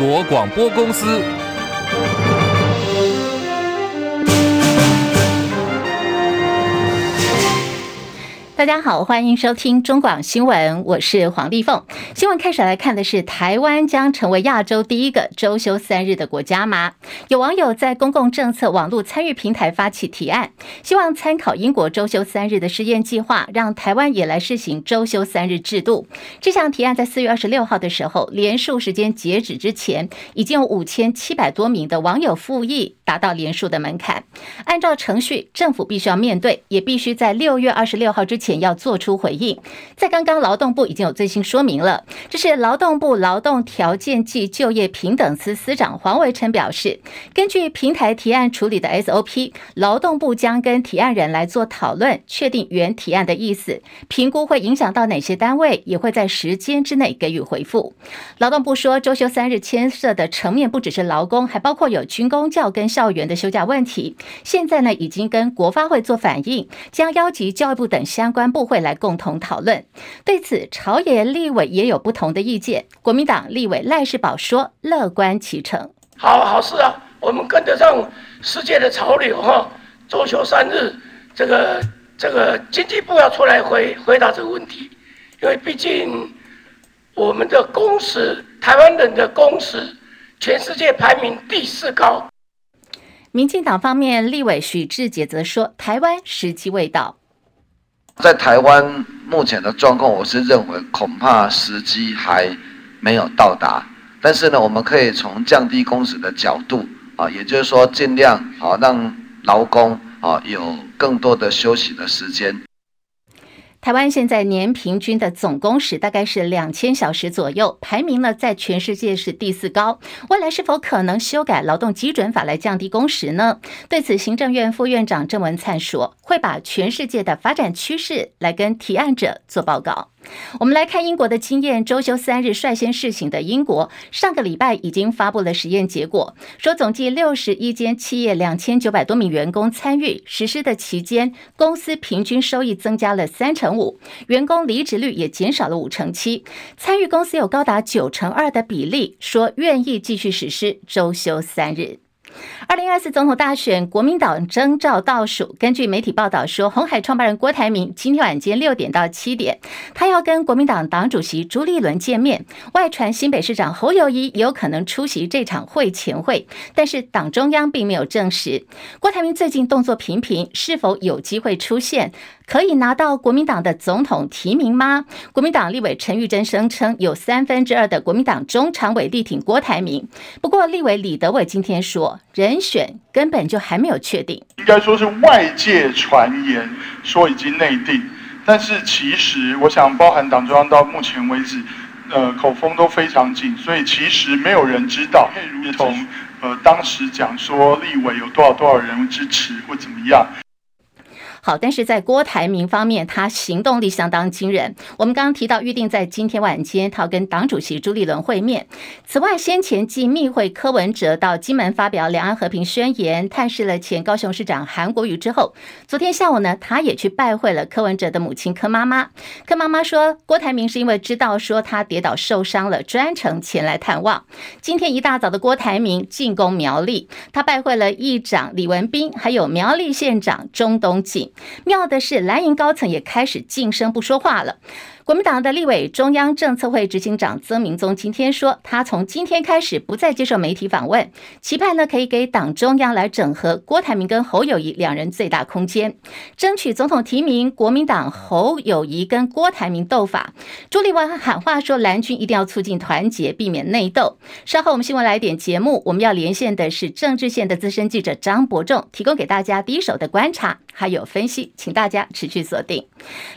国广播公司。大家好，欢迎收听中广新闻，我是黄丽凤。新闻开始来看的是，台湾将成为亚洲第一个周休三日的国家吗？有网友在公共政策网络参与平台发起提案，希望参考英国周休三日的实验计划，让台湾也来试行周休三日制度。这项提案在四月二十六号的时候，连署时间截止之前，已经有五千七百多名的网友附议，达到连署的门槛。按照程序，政府必须要面对，也必须在六月二十六号之前。要做出回应，在刚刚劳动部已经有最新说明了。这是劳动部劳动条件暨就业平等司司长黄维琛表示，根据平台提案处理的 SOP，劳动部将跟提案人来做讨论，确定原提案的意思，评估会影响到哪些单位，也会在时间之内给予回复。劳动部说，周休三日牵涉的层面不只是劳工，还包括有军公教跟校园的休假问题。现在呢，已经跟国发会做反应，将邀集教育部等相关。关部会来共同讨论。对此，朝野立委也有不同的意见。国民党立委赖世宝说：“乐观其成，好好事啊，我们跟得上世界的潮流哈。周休三日，这个这个经济部要出来回回答这个问题，因为毕竟我们的工时，台湾人的工时，全世界排名第四高。”民进党方面立委许志杰则说：“台湾时机未到。”在台湾目前的状况，我是认为恐怕时机还没有到达。但是呢，我们可以从降低工时的角度啊，也就是说尽量啊让劳工啊有更多的休息的时间。台湾现在年平均的总工时大概是两千小时左右，排名呢在全世界是第四高。未来是否可能修改劳动基准法来降低工时呢？对此，行政院副院长郑文灿说，会把全世界的发展趋势来跟提案者做报告。我们来看英国的经验，周休三日率先试行的英国，上个礼拜已经发布了实验结果，说总计六十一间企业，两千九百多名员工参与实施的期间，公司平均收益增加了三成五，员工离职率也减少了五成七，参与公司有高达九成二的比例说愿意继续实施周休三日。二零二四总统大选，国民党征召倒数。根据媒体报道说，红海创办人郭台铭今天晚间六点到七点，他要跟国民党党主席朱立伦见面。外传新北市长侯友谊也有可能出席这场会前会，但是党中央并没有证实。郭台铭最近动作频频，是否有机会出现？可以拿到国民党的总统提名吗？国民党立委陈玉珍声称，有三分之二的国民党中常委力挺郭台铭。不过，立委李德伟今天说，人选根本就还没有确定。应该说是外界传言说已经内定，但是其实我想，包含党中央到目前为止，呃，口风都非常紧，所以其实没有人知道，如同呃当时讲说立委有多少多少人支持或怎么样。好，但是在郭台铭方面，他行动力相当惊人。我们刚刚提到，预定在今天晚间，他要跟党主席朱立伦会面。此外，先前继密会柯文哲到金门发表两岸和平宣言，探视了前高雄市长韩国瑜之后，昨天下午呢，他也去拜会了柯文哲的母亲柯妈妈。柯妈妈说，郭台铭是因为知道说他跌倒受伤了，专程前来探望。今天一大早的郭台铭进攻苗栗，他拜会了议长李文斌，还有苗栗县长钟东进。妙的是，蓝营高层也开始噤声不说话了。国民党的立委中央政策会执行长曾明宗今天说，他从今天开始不再接受媒体访问，期盼呢可以给党中央来整合郭台铭跟侯友谊两人最大空间，争取总统提名。国民党侯友谊跟郭台铭斗法，朱立文喊话说蓝军一定要促进团结，避免内斗。稍后我们新闻来点节目，我们要连线的是政治线的资深记者张伯仲，提供给大家第一手的观察还有分析，请大家持续锁定。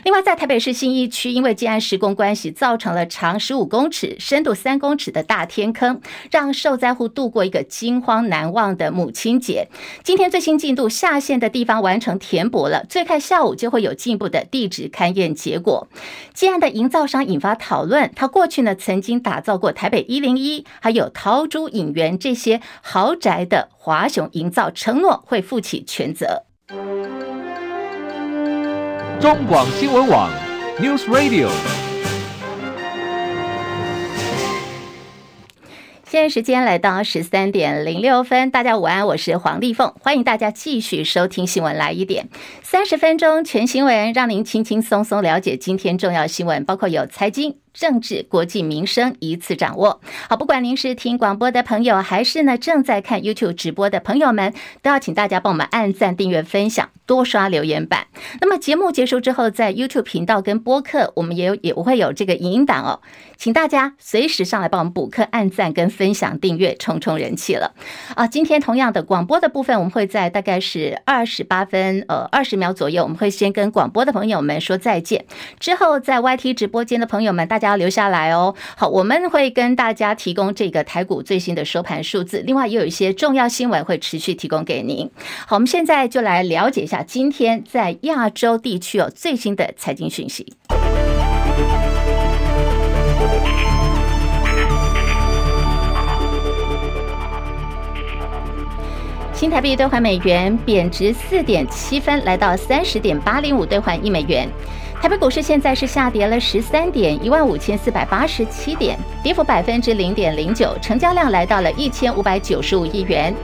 另外，在台北市信义区，因为建案施工关系，造成了长十五公尺、深度三公尺的大天坑，让受灾户度过一个惊慌难忘的母亲节。今天最新进度，下线的地方完成填补了，最快下午就会有进一步的地质勘验结果。建案的营造商引发讨论，他过去呢曾经打造过台北一零一，还有陶朱影园这些豪宅的华雄营造，承诺会负起全责。中广新闻网。News Radio。现在时间来到十三点零六分，大家午安，我是黄丽凤，欢迎大家继续收听新闻来一点，三十分钟全新闻，让您轻轻松松了解今天重要新闻，包括有财经。政治、国际、民生一次掌握。好，不管您是听广播的朋友，还是呢正在看 YouTube 直播的朋友们，都要请大家帮我们按赞、订阅、分享，多刷留言板。那么节目结束之后，在 YouTube 频道跟播客，我们也有也会有这个影音档哦，请大家随时上来帮我们补课、按赞跟分享、订阅，冲冲人气了啊！今天同样的广播的部分，我们会在大概是二十八分呃二十秒秒左右，我们会先跟广播的朋友们说再见，之后在 YT 直播间的朋友们，大家。要留下来哦。好，我们会跟大家提供这个台股最新的收盘数字，另外也有一些重要新闻会持续提供给您。好，我们现在就来了解一下今天在亚洲地区有最新的财经讯息。新台币兑换美元贬值四点七分，来到三十点八零五兑换一美元。台北股市现在是下跌了十三点，一万五千四百八十七点，跌幅百分之零点零九，成交量来到了一千五百九十五亿元。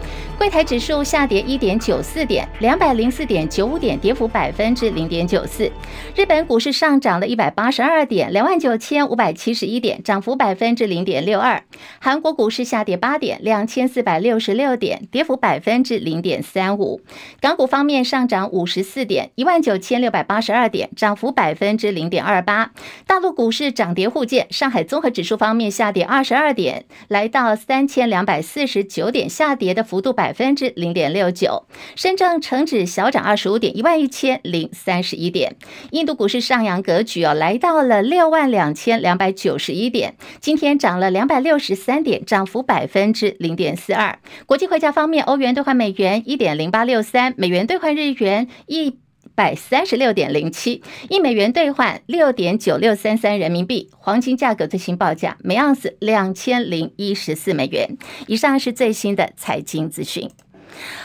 柜台指数下跌一点九四点，两百零四点九五点，跌幅百分之零点九四。日本股市上涨了一百八十二点，两万九千五百七十一点，涨幅百分之零点六二。韩国股市下跌八点，两千四百六十六点，跌幅百分之零点三五。港股方面上涨五十四点，一万九千六百八十二点，涨幅百分之零点二八。大陆股市涨跌互见，上海综合指数方面下跌二十二点，来到三千两百四十九点，下跌的幅度百。百分之零点六九，深圳成指小涨二十五点，一万一千零三十一点。印度股市上扬格局哦，来到了六万两千两百九十一点，今天涨了两百六十三点，涨幅百分之零点四二。国际汇价方面，欧元兑换美元一点零八六三，美元兑换日元一百三十六点零七，一美元兑换六点九六三三人民币。黄金价格最新报价每盎司两千零一十四美元。以上是最新的财经资讯。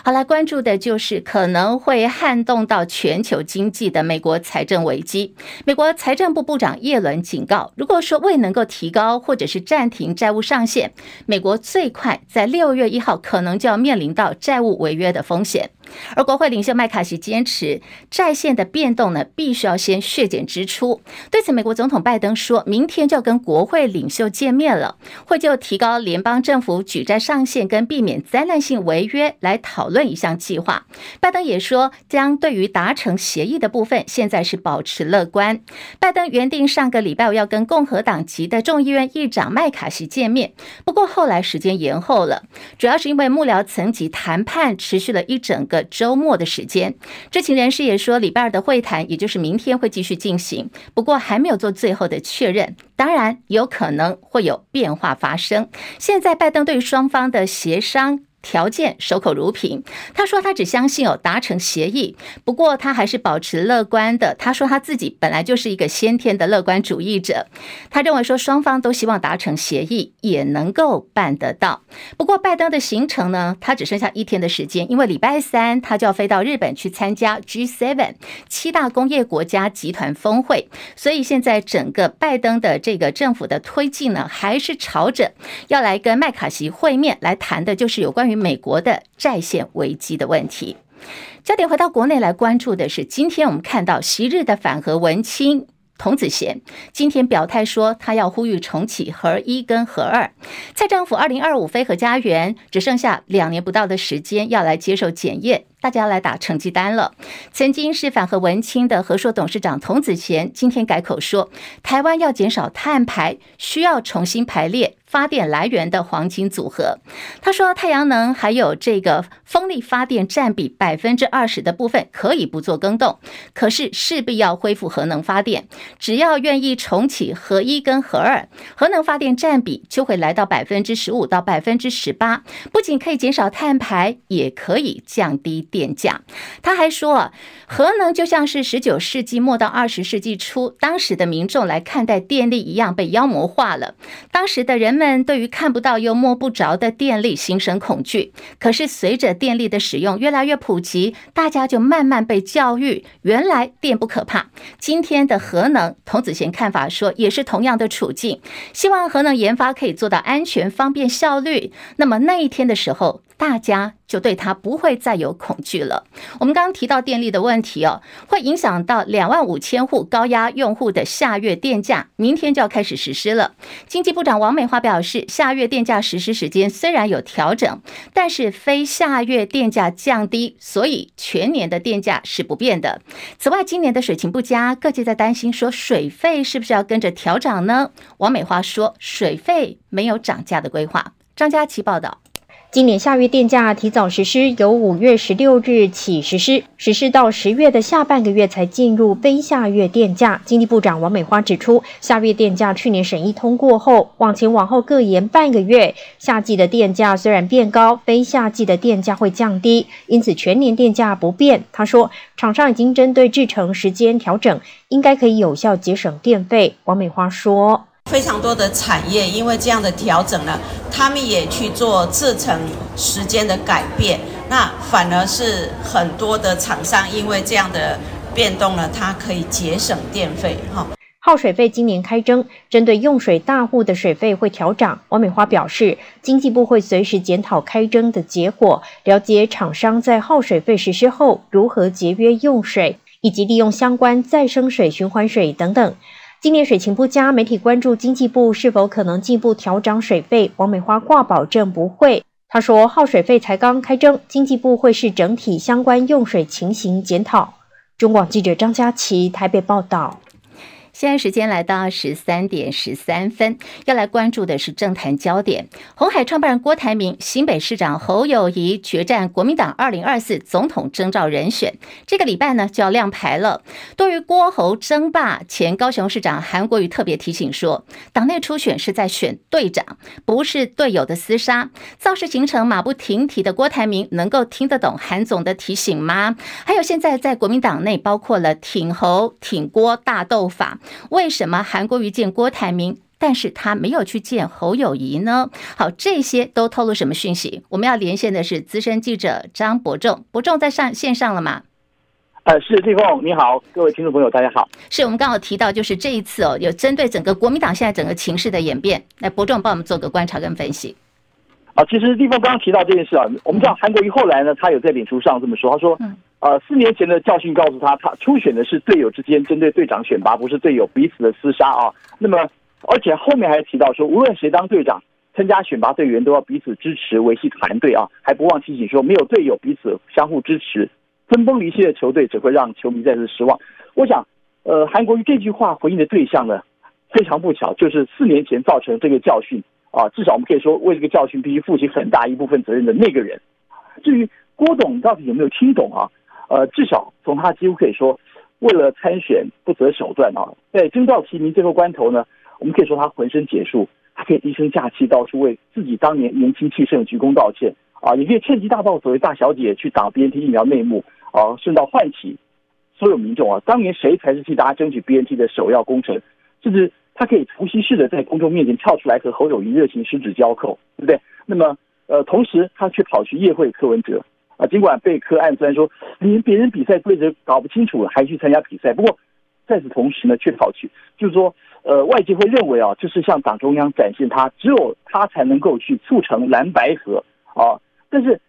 好，来关注的就是可能会撼动到全球经济的美国财政危机。美国财政部部长叶伦警告，如果说未能够提高或者是暂停债务上限，美国最快在六月一号可能就要面临到债务违约的风险。而国会领袖麦卡锡坚持债线的变动呢，必须要先削减支出。对此，美国总统拜登说明天就要跟国会领袖见面了，会就提高联邦政府举债上限跟避免灾难性违约来讨论一项计划。拜登也说，将对于达成协议的部分，现在是保持乐观。拜登原定上个礼拜要跟共和党籍的众议院议长麦卡锡见面，不过后来时间延后了，主要是因为幕僚层级谈判持续了一整个。周末的时间，知情人士也说，礼拜二的会谈，也就是明天会继续进行，不过还没有做最后的确认。当然，有可能会有变化发生。现在，拜登对双方的协商。条件守口如瓶，他说他只相信有达成协议，不过他还是保持乐观的。他说他自己本来就是一个先天的乐观主义者，他认为说双方都希望达成协议，也能够办得到。不过拜登的行程呢，他只剩下一天的时间，因为礼拜三他就要飞到日本去参加 G7 七大工业国家集团峰会，所以现在整个拜登的这个政府的推进呢，还是朝着要来跟麦卡锡会面来谈的，就是有关于。美国的债券危机的问题，焦点回到国内来关注的是，今天我们看到昔日的反核文青童子贤，今天表态说他要呼吁重启核一跟核二。蔡政府二零二五非核家园只剩下两年不到的时间要来接受检验。大家来打成绩单了。曾经是反核文青的和硕董事长童子贤，今天改口说，台湾要减少碳排，需要重新排列发电来源的黄金组合。他说，太阳能还有这个风力发电占比百分之二十的部分可以不做更动，可是势必要恢复核能发电。只要愿意重启核一跟核二，核能发电占比就会来到百分之十五到百分之十八，不仅可以减少碳排，也可以降低。电价。他还说啊，核能就像是十九世纪末到二十世纪初，当时的民众来看待电力一样被妖魔化了。当时的人们对于看不到又摸不着的电力心生恐惧。可是随着电力的使用越来越普及，大家就慢慢被教育，原来电不可怕。今天的核能，童子贤看法说，也是同样的处境。希望核能研发可以做到安全、方便、效率。那么那一天的时候，大家就对它不会再有恐惧了。我们刚刚提到电力的问题哦，会影响到两万五千户高压用户的下月电价，明天就要开始实施了。经济部长王美花表示，下月电价实施时间虽然有调整，但是非下月电价降低，所以全年的电价是不变的。此外，今年的水情不佳，各界在担心说水费是不是要跟着调涨呢？王美花说，水费没有涨价的规划。张佳琪报道。今年下月电价提早实施，由五月十六日起实施，实施到十月的下半个月才进入非下月电价。经济部长王美花指出，下月电价去年审议通过后，往前往后各延半个月，夏季的电价虽然变高，非夏季的电价会降低，因此全年电价不变。他说，厂商已经针对制程时间调整，应该可以有效节省电费。王美花说。非常多的产业因为这样的调整呢，他们也去做制程时间的改变，那反而是很多的厂商因为这样的变动呢，它可以节省电费哈。耗水费今年开征，针对用水大户的水费会调涨。王美花表示，经济部会随时检讨开征的结果，了解厂商在耗水费实施后如何节约用水，以及利用相关再生水、循环水等等。今年水情不佳，媒体关注经济部是否可能进一步调涨水费。王美花挂保证不会。她说，耗水费才刚开征，经济部会视整体相关用水情形检讨。中广记者张佳琪台北报道。现在时间来到十三点十三分，要来关注的是政坛焦点。红海创办人郭台铭、新北市长侯友谊决战国民党二零二四总统征召人选，这个礼拜呢就要亮牌了。对于郭侯争霸，前高雄市长韩国瑜特别提醒说，党内初选是在选队长，不是队友的厮杀。造势行程马不停蹄的郭台铭，能够听得懂韩总的提醒吗？还有现在在国民党内，包括了挺侯、挺郭大斗法。为什么韩国瑜见郭台铭，但是他没有去见侯友谊呢？好，这些都透露什么讯息？我们要连线的是资深记者张伯仲，伯仲在上线上了吗？呃，是立凤，你好，各位听众朋友，大家好。是我们刚好提到，就是这一次哦，有针对整个国民党现在整个情势的演变，来伯仲帮我们做个观察跟分析。啊，其实立凤刚刚提到这件事啊，我们知道韩国瑜后来呢，他有在脸书上这么说，他说。呃，四年前的教训告诉他，他初选的是队友之间针对队长选拔，不是队友彼此的厮杀啊。那么，而且后面还提到说，无论谁当队长，参加选拔队员都要彼此支持，维系团队啊。还不忘提醒说，没有队友彼此相互支持，分崩离析的球队只会让球迷再次失望。我想，呃，韩国瑜这句话回应的对象呢，非常不巧，就是四年前造成这个教训啊。至少我们可以说，为这个教训必须负起很大一部分责任的那个人。至于郭董到底有没有听懂啊？呃，至少从他几乎可以说，为了参选不择手段啊，在征召提名最后关头呢，我们可以说他浑身解数，他可以低声下气到处为自己当年年轻气盛鞠躬道歉啊，也可以趁机大爆所谓大小姐去打 BNT 疫苗内幕啊，顺道唤起所有民众啊，当年谁才是替大家争取 BNT 的首要功臣，甚至他可以突袭式的在公众面前跳出来和侯友宜热情十指交扣，对不对？那么呃，同时他却跑去夜会柯文哲。啊，尽管被柯暗酸说连别人比赛规则搞不清楚，还去参加比赛。不过在此同时呢，却跑去，就是说，呃，外界会认为啊，这是向党中央展现他只有他才能够去促成蓝白合啊。但是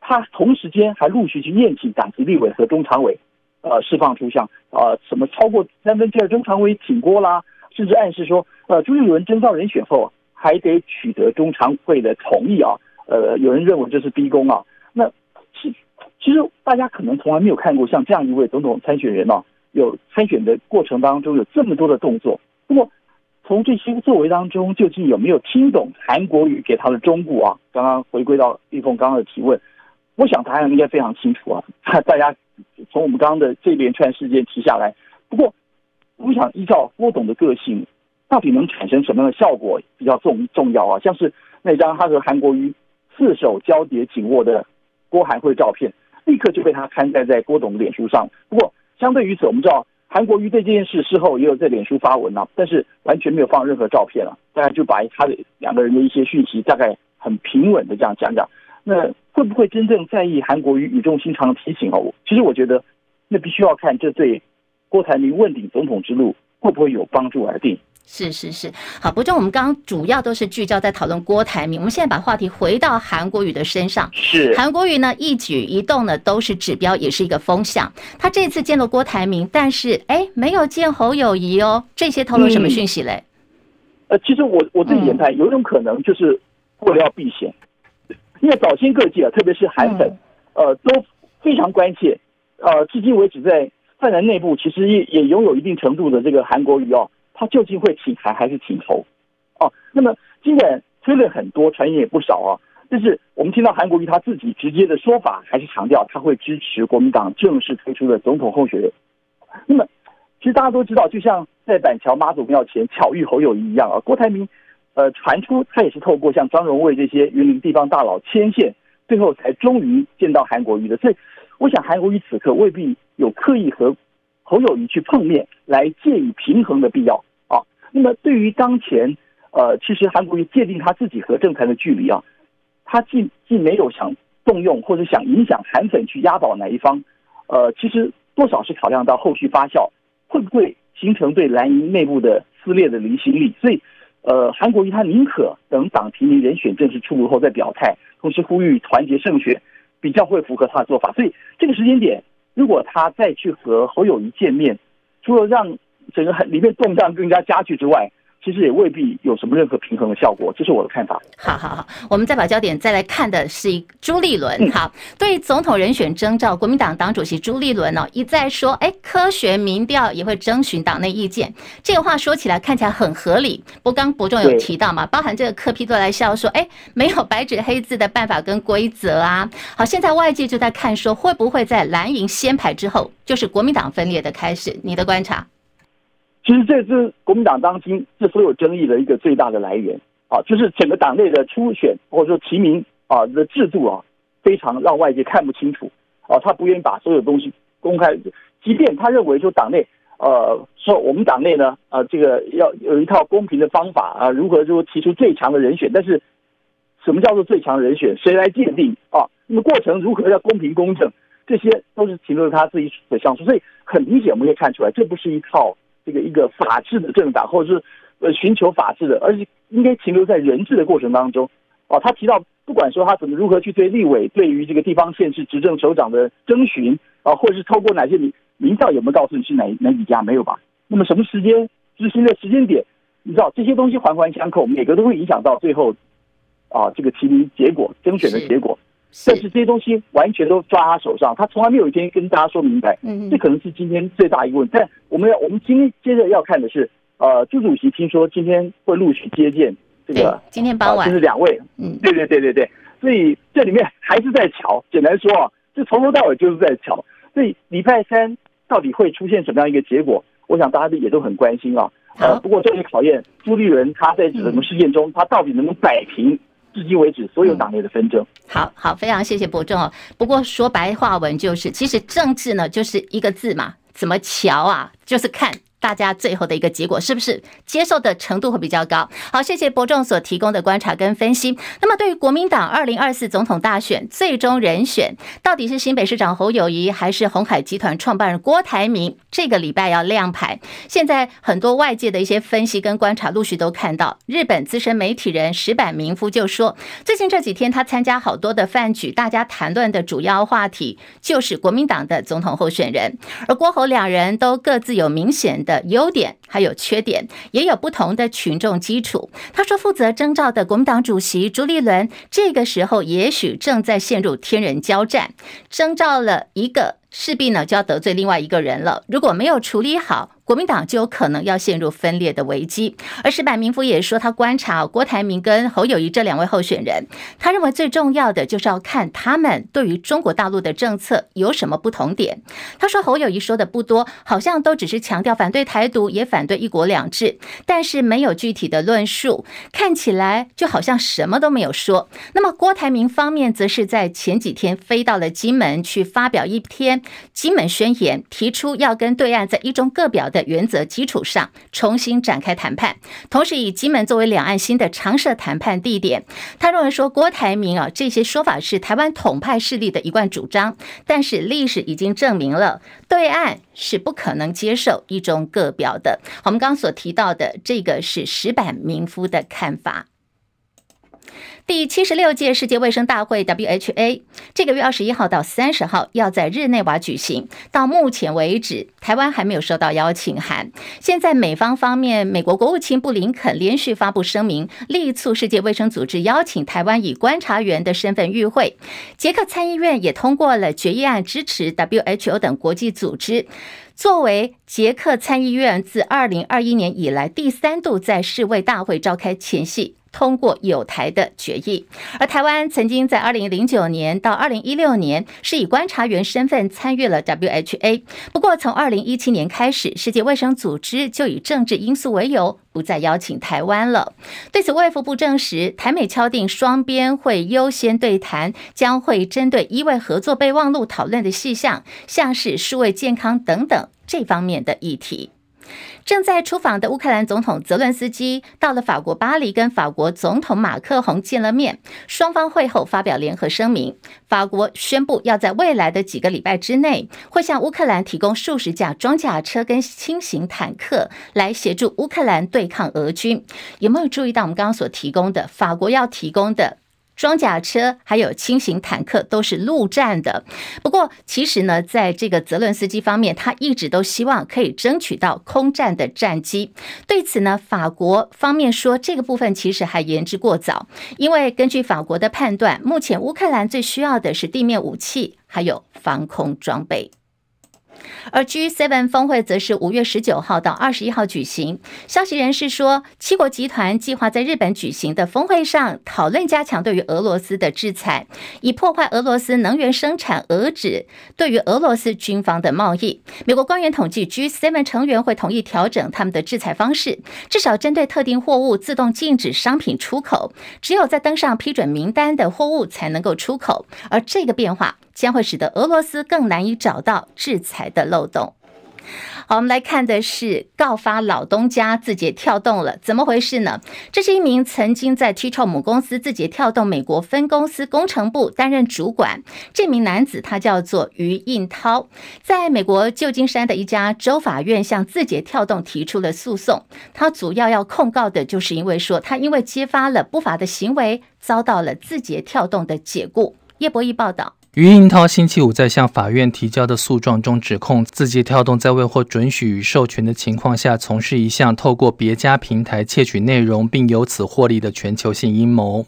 他同时间还陆续去宴请党籍立委和中常委，呃，释放出像啊什么超过三分之二中常委挺郭啦，甚至暗示说，呃，朱立伦征召人选后还得取得中常会的同意啊。呃，有人认为这是逼宫啊。其实大家可能从来没有看过像这样一位总统参选人啊，有参选的过程当中有这么多的动作。不过从这些作为当中，究竟有没有听懂韩国瑜给他的忠告啊？刚刚回归到立凤刚刚的提问，我想答案应该非常清楚啊。大家从我们刚刚的这连串事件提下来，不过我想依照郭董的个性，到底能产生什么样的效果比较重重要啊？像是那张他和韩国瑜四手交叠紧握的郭韩会照片。立刻就被他刊载在郭董的脸书上。不过，相对于此，我们知道韩国瑜对这件事事后也有在脸书发文啊，但是完全没有放任何照片了，大概就把他的两个人的一些讯息大概很平稳的这样讲讲。那会不会真正在意韩国瑜语重心长的提醒哦？其实我觉得，那必须要看这对郭台铭问鼎总统之路会不会有帮助而定。是是是，好，不过，我们刚刚主要都是聚焦在讨论郭台铭，我们现在把话题回到韩国瑜的身上。是，韩国瑜呢一举一动呢都是指标，也是一个风向。他这次见了郭台铭，但是哎，没有见侯友谊哦，这些透露什么讯息嘞？呃，其实我我自己研判，有一种可能就是为了要避险，因为早先各界啊，特别是韩粉，呃，都非常关切。呃，至今为止，在泛蓝内部，其实也也拥有一定程度的这个韩国瑜哦。他究竟会挺台还是挺侯？哦，那么尽管推论很多，传言也不少啊。但是我们听到韩国瑜他自己直接的说法，还是强调他会支持国民党正式推出的总统候选人。那么，其实大家都知道，就像在板桥妈祖庙前巧遇侯友宜一样啊，郭台铭呃传出他也是透过像张荣味这些云林地方大佬牵线，最后才终于见到韩国瑜的。所以，我想韩国瑜此刻未必有刻意和。侯友谊去碰面来借以平衡的必要啊。那么对于当前，呃，其实韩国瑜界定他自己和政坛的距离啊，他既既没有想动用或者想影响韩粉去压倒哪一方，呃，其实多少是考量到后续发酵会不会形成对蓝营内部的撕裂的离心力，所以，呃，韩国瑜他宁可等党提名人选正式出炉后再表态，同时呼吁团结胜选，比较会符合他的做法。所以这个时间点。如果他再去和侯友谊见面，除了让整个里面动荡更加加剧之外，其实也未必有什么任何平衡的效果，这是我的看法。好好好，我们再把焦点再来看的是朱立伦。好，对总统人选征召，国民党党主席朱立伦呢一再说，哎，科学民调也会征询党内意见。这个话说起来看起来很合理。不过刚伯仲有提到嘛，包含这个柯批都来笑说，哎，没有白纸黑字的办法跟规则啊。好，现在外界就在看说，会不会在蓝营掀牌之后，就是国民党分裂的开始？你的观察？其实这是国民党当今这所有争议的一个最大的来源啊，就是整个党内的初选或者说提名啊的制度啊，非常让外界看不清楚啊，他不愿意把所有东西公开，即便他认为说党内呃说我们党内呢呃这个要有一套公平的方法啊，如何说提出最强的人选，但是什么叫做最强人选，谁来鉴定啊？那么过程如何要公平公正，这些都是停留在他自己的上述，所以很明显我们可以看出来，这不是一套。这个一个法治的政党，或者是呃寻求法治的，而是应该停留在人治的过程当中。哦，他提到，不管说他怎么如何去对立委，对于这个地方县市执政首长的征询啊，或者是透过哪些民民调有没有告诉你是哪哪几家没有吧？那么什么时间执行的时间点，你知道这些东西环环相扣，每个都会影响到最后啊这个提名结果、征选的结果。但是这些东西完全都抓他手上，他从来没有一天跟大家说明白。嗯，这可能是今天最大一个问题。但我们要，我们今天接着要看的是，呃，朱主席听说今天会陆续接见这个，今天傍晚、呃、就是两位。嗯，对对对对对。所以这里面还是在瞧，简单说啊，这从头到尾就是在瞧。所以礼拜三到底会出现什么样一个结果？我想大家也都很关心啊。呃，不过这也考验朱立伦他在整个事件中，他到底能不能摆平。至今为止，所有党内的纷争。好好，非常谢谢伯仲哦。不过说白话文就是，其实政治呢，就是一个字嘛，怎么瞧啊？就是看。大家最后的一个结果是不是接受的程度会比较高？好，谢谢伯仲所提供的观察跟分析。那么，对于国民党二零二四总统大选最终人选，到底是新北市长侯友谊还是鸿海集团创办人郭台铭？这个礼拜要亮牌。现在很多外界的一些分析跟观察，陆续都看到，日本资深媒体人石坂明夫就说，最近这几天他参加好多的饭局，大家谈论的主要话题就是国民党的总统候选人，而郭侯两人都各自有明显的。优点还有缺点，也有不同的群众基础。他说，负责征召的国民党主席朱立伦，这个时候也许正在陷入天人交战，征召了一个。势必呢就要得罪另外一个人了。如果没有处理好，国民党就有可能要陷入分裂的危机。而石板明夫也说，他观察郭台铭跟侯友谊这两位候选人，他认为最重要的就是要看他们对于中国大陆的政策有什么不同点。他说侯友谊说的不多，好像都只是强调反对台独，也反对一国两制，但是没有具体的论述，看起来就好像什么都没有说。那么郭台铭方面，则是在前几天飞到了金门去发表一篇金门宣言，提出要跟对岸在一中各表的原则基础上重新展开谈判，同时以金门作为两岸新的常设谈判地点。他认为说郭台铭啊这些说法是台湾统派势力的一贯主张，但是历史已经证明了对岸是不可能接受一中各表的。我们刚所提到的这个是石板民夫的看法。第七十六届世界卫生大会 （WHA） 这个月二十一号到三十号要在日内瓦举行。到目前为止，台湾还没有收到邀请函。现在美方方面，美国国务卿布林肯连续发布声明，力促世界卫生组织邀请台湾以观察员的身份与会。捷克参议院也通过了决议案，支持 WHO 等国际组织。作为捷克参议院自二零二一年以来第三度在世卫大会召开前夕。通过友台的决议，而台湾曾经在二零零九年到二零一六年是以观察员身份参与了 WHA。不过，从二零一七年开始，世界卫生组织就以政治因素为由，不再邀请台湾了。对此，卫福部证实，台美敲定双边会优先对谈，将会针对医卫合作备忘录讨论的细项，像是数位健康等等这方面的议题。正在出访的乌克兰总统泽伦斯基到了法国巴黎，跟法国总统马克宏见了面。双方会后发表联合声明，法国宣布要在未来的几个礼拜之内，会向乌克兰提供数十架装甲车跟轻型坦克，来协助乌克兰对抗俄军。有没有注意到我们刚刚所提供的法国要提供的？装甲车还有轻型坦克都是陆战的，不过其实呢，在这个泽伦斯基方面，他一直都希望可以争取到空战的战机。对此呢，法国方面说这个部分其实还言之过早，因为根据法国的判断，目前乌克兰最需要的是地面武器，还有防空装备。而 G7 峰会则是五月十九号到二十一号举行。消息人士说，七国集团计划在日本举行的峰会上讨论加强对于俄罗斯的制裁，以破坏俄罗斯能源生产，遏制对于俄罗斯军方的贸易。美国官员统计，G7 成员会同意调整他们的制裁方式，至少针对特定货物自动禁止商品出口，只有在登上批准名单的货物才能够出口。而这个变化。将会使得俄罗斯更难以找到制裁的漏洞。好，我们来看的是告发老东家字节跳动了，怎么回事呢？这是一名曾经在 TikTok 母公司字节跳动美国分公司工程部担任主管，这名男子他叫做于应涛，在美国旧金山的一家州法院向字节跳动提出了诉讼。他主要要控告的就是因为说他因为揭发了不法的行为，遭到了字节跳动的解雇。叶博弈报道。余应涛星期五在向法院提交的诉状中指控，字节跳动在未获准许与授权的情况下，从事一项透过别家平台窃取内容并由此获利的全球性阴谋。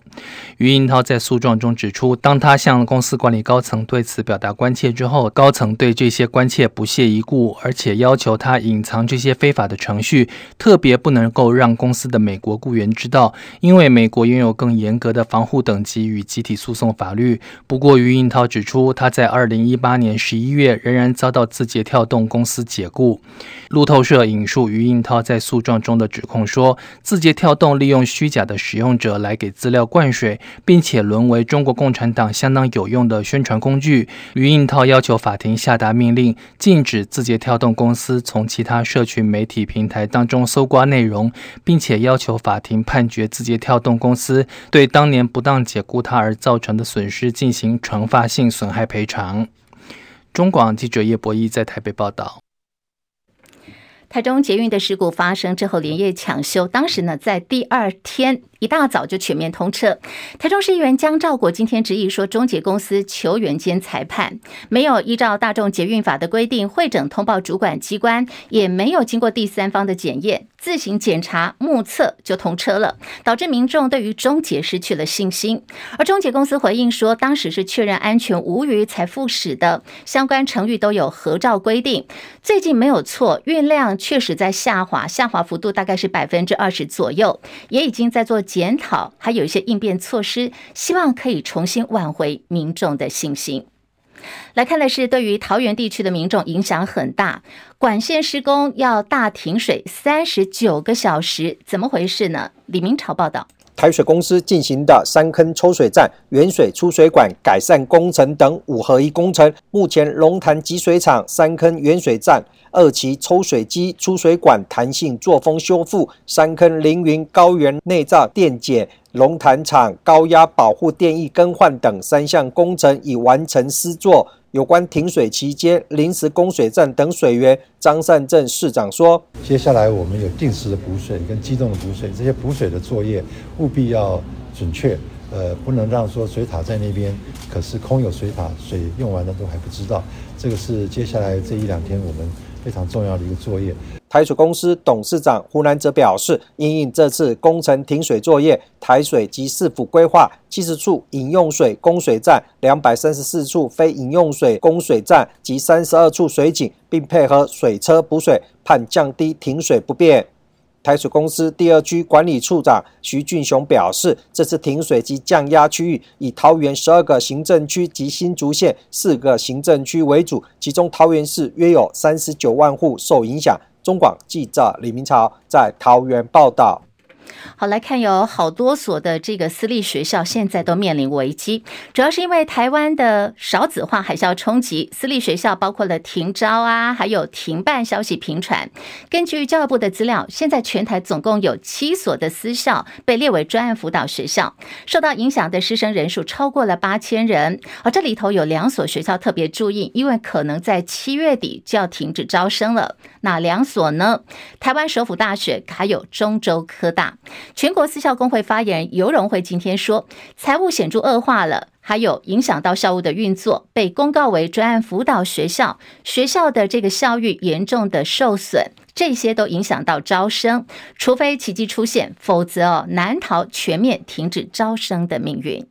余应涛在诉状中指出，当他向公司管理高层对此表达关切之后，高层对这些关切不屑一顾，而且要求他隐藏这些非法的程序，特别不能够让公司的美国雇员知道，因为美国拥有更严格的防护等级与集体诉讼法律。不过，余应涛指出，他在二零一八年十一月仍然遭到字节跳动公司解雇。路透社引述余应涛在诉状中的指控说，字节跳动利用虚假的使用者来给资料灌水，并且沦为中国共产党相当有用的宣传工具。余应涛要求法庭下达命令，禁止字节跳动公司从其他社群媒体平台当中搜刮内容，并且要求法庭判决字节跳动公司对当年不当解雇他而造成的损失进行惩罚性损害赔偿。中广记者叶博弈在台北报道。台中捷运的事故发生之后，连夜抢修。当时呢，在第二天一大早就全面通车。台中市议员江照国今天质疑说，中捷公司球员兼裁判，没有依照大众捷运法的规定会诊通报主管机关，也没有经过第三方的检验，自行检查目测就通车了，导致民众对于中捷失去了信心。而中捷公司回应说，当时是确认安全无虞才复驶的，相关程序都有合照规定。最近没有错，运量确实在下滑，下滑幅度大概是百分之二十左右，也已经在做。检讨还有一些应变措施，希望可以重新挽回民众的信心。来看的是，对于桃园地区的民众影响很大，管线施工要大停水三十九个小时，怎么回事呢？李明朝报道。台水公司进行的三坑抽水站、原水出水管改善工程等五合一工程，目前龙潭集水厂三坑原水站二期抽水机出水管弹性作风修复，三坑凌云高原内造电解。龙潭厂高压保护电翼更换等三项工程已完成施作。有关停水期间临时供水站等水源，张善镇市长说：“接下来我们有定时的补水跟机动的补水，这些补水的作业务必要准确，呃，不能让说水塔在那边，可是空有水塔，水用完了都还不知道。这个是接下来这一两天我们非常重要的一个作业。”台水公司董事长胡南则表示，因应这次工程停水作业，台水及市府规划七十处饮用水供水站、两百三十四处非饮用水供水站及三十二处水井，并配合水车补水，盼降低停水不便。台水公司第二区管理处长徐俊雄表示，这次停水及降压区域以桃园十二个行政区及新竹县四个行政区为主，其中桃园市约有三十九万户受影响。中广记者李明朝在桃园报道。好，来看有好多所的这个私立学校现在都面临危机，主要是因为台湾的少子化海啸冲击，私立学校包括了停招啊，还有停办消息频传。根据教育部的资料，现在全台总共有七所的私校被列为专案辅导学校，受到影响的师生人数超过了八千人。而这里头有两所学校特别注意，因为可能在七月底就要停止招生了。哪两所呢？台湾首府大学还有中州科大。全国私校工会发言人尤荣惠今天说，财务显著恶化了，还有影响到校务的运作，被公告为专案辅导学校，学校的这个校誉严重的受损，这些都影响到招生，除非奇迹出现，否则哦难逃全面停止招生的命运。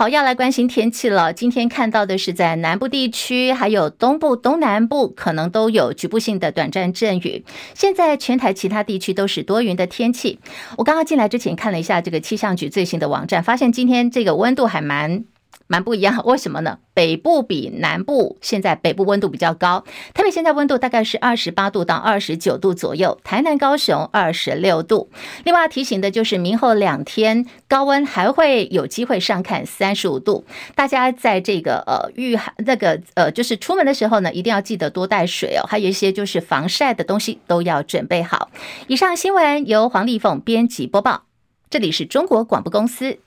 好，要来关心天气了。今天看到的是在南部地区，还有东部、东南部，可能都有局部性的短暂阵雨。现在全台其他地区都是多云的天气。我刚刚进来之前看了一下这个气象局最新的网站，发现今天这个温度还蛮。蛮不一样，为什么呢？北部比南部现在北部温度比较高，台北现在温度大概是二十八度到二十九度左右，台南、高雄二十六度。另外要提醒的就是，明后两天高温还会有机会上看三十五度，大家在这个呃御寒那个呃就是出门的时候呢，一定要记得多带水哦，还有一些就是防晒的东西都要准备好。以上新闻由黄丽凤编辑播报，这里是中国广播公司。